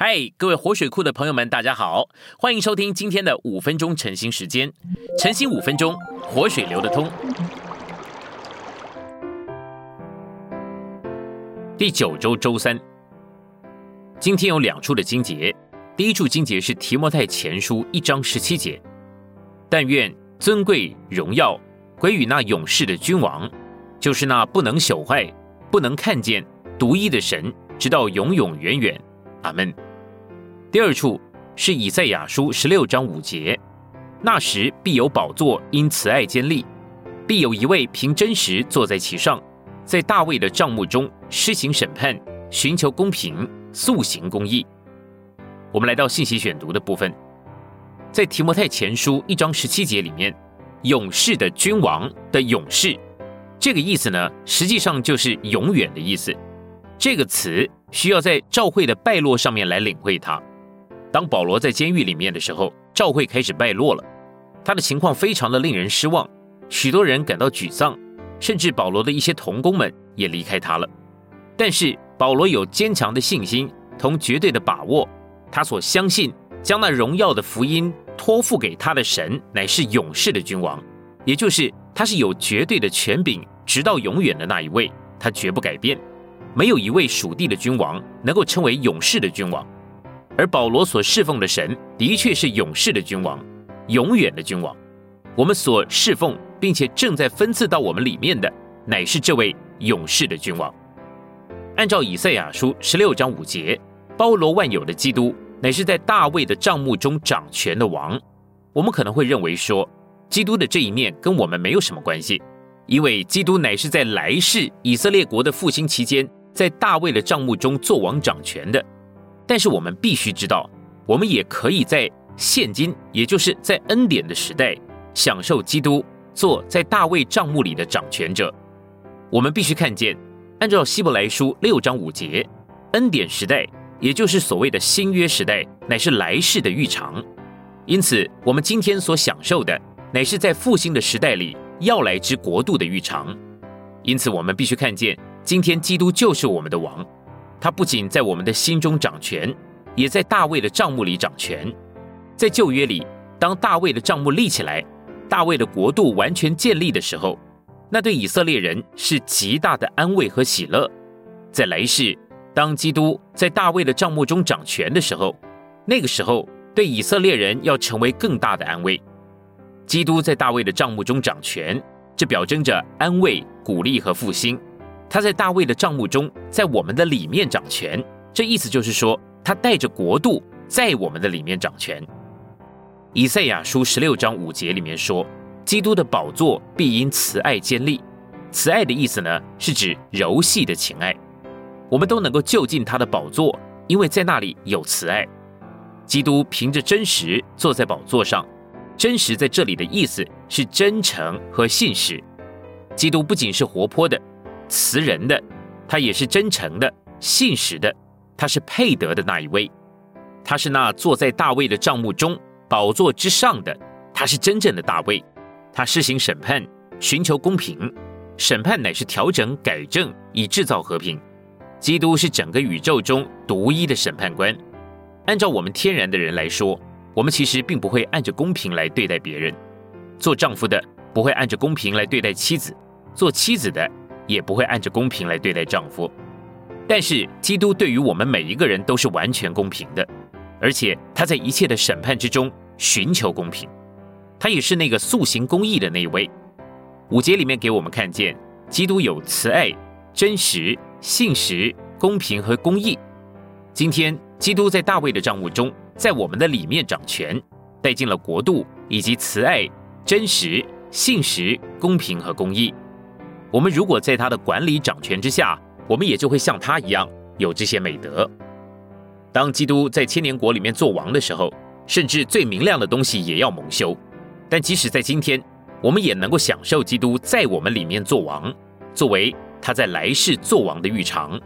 嗨，各位活水库的朋友们，大家好，欢迎收听今天的五分钟晨兴时间。晨兴五分钟，活水流得通。第九周周三，今天有两处的经节。第一处经节是提摩太前书一章十七节，但愿尊贵荣耀归于那勇士的君王，就是那不能朽坏、不能看见、独一的神，直到永永远远。阿门。第二处是以赛亚书十六章五节，那时必有宝座因慈爱坚立，必有一位凭真实坐在其上，在大卫的帐幕中施行审判，寻求公平，速行公义。我们来到信息选读的部分，在提摩太前书一章十七节里面，“勇士的君王”的勇士，这个意思呢，实际上就是永远的意思。这个词需要在教会的败落上面来领会它。当保罗在监狱里面的时候，教会开始败落了，他的情况非常的令人失望，许多人感到沮丧，甚至保罗的一些同工们也离开他了。但是保罗有坚强的信心同绝对的把握。他所相信将那荣耀的福音托付给他的神，乃是勇士的君王，也就是他是有绝对的权柄，直到永远的那一位，他绝不改变。没有一位属地的君王能够称为勇士的君王，而保罗所侍奉的神的确是勇士的君王，永远的君王。我们所侍奉并且正在分赐到我们里面的，乃是这位勇士的君王。按照以赛亚书十六章五节。包罗万有的基督乃是在大卫的帐幕中掌权的王。我们可能会认为说，基督的这一面跟我们没有什么关系，因为基督乃是在来世以色列国的复兴期间，在大卫的帐幕中做王掌权的。但是我们必须知道，我们也可以在现今，也就是在恩典的时代，享受基督做在大卫帐幕里的掌权者。我们必须看见，按照希伯来书六章五节，恩典时代。也就是所谓的新约时代，乃是来世的预尝。因此，我们今天所享受的，乃是在复兴的时代里要来之国度的预尝。因此，我们必须看见，今天基督就是我们的王。他不仅在我们的心中掌权，也在大卫的帐幕里掌权。在旧约里，当大卫的帐幕立起来，大卫的国度完全建立的时候，那对以色列人是极大的安慰和喜乐。在来世。当基督在大卫的帐幕中掌权的时候，那个时候对以色列人要成为更大的安慰。基督在大卫的帐幕中掌权，这表征着安慰、鼓励和复兴。他在大卫的帐幕中，在我们的里面掌权，这意思就是说，他带着国度在我们的里面掌权。以赛亚书十六章五节里面说，基督的宝座必因慈爱坚立。慈爱的意思呢，是指柔细的情爱。我们都能够就近他的宝座，因为在那里有慈爱。基督凭着真实坐在宝座上，真实在这里的意思是真诚和信实。基督不仅是活泼的、慈人的，他也是真诚的、信实的。他是配得的那一位，他是那坐在大卫的帐幕中宝座之上的，他是真正的大卫。他施行审判，寻求公平。审判乃是调整、改正，以制造和平。基督是整个宇宙中独一的审判官。按照我们天然的人来说，我们其实并不会按着公平来对待别人。做丈夫的不会按着公平来对待妻子，做妻子的也不会按着公平来对待丈夫。但是基督对于我们每一个人都是完全公平的，而且他在一切的审判之中寻求公平。他也是那个塑行公义的那一位。五节里面给我们看见，基督有慈爱、真实。信实、公平和公义。今天，基督在大卫的账目中，在我们的里面掌权，带进了国度以及慈爱、真实、信实、公平和公义。我们如果在他的管理掌权之下，我们也就会像他一样有这些美德。当基督在千年国里面做王的时候，甚至最明亮的东西也要蒙羞。但即使在今天，我们也能够享受基督在我们里面做王，作为。他在来世做王的预尝。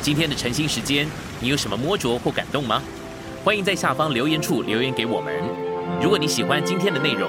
今天的晨兴时间，你有什么摸着或感动吗？欢迎在下方留言处留言给我们。如果你喜欢今天的内容，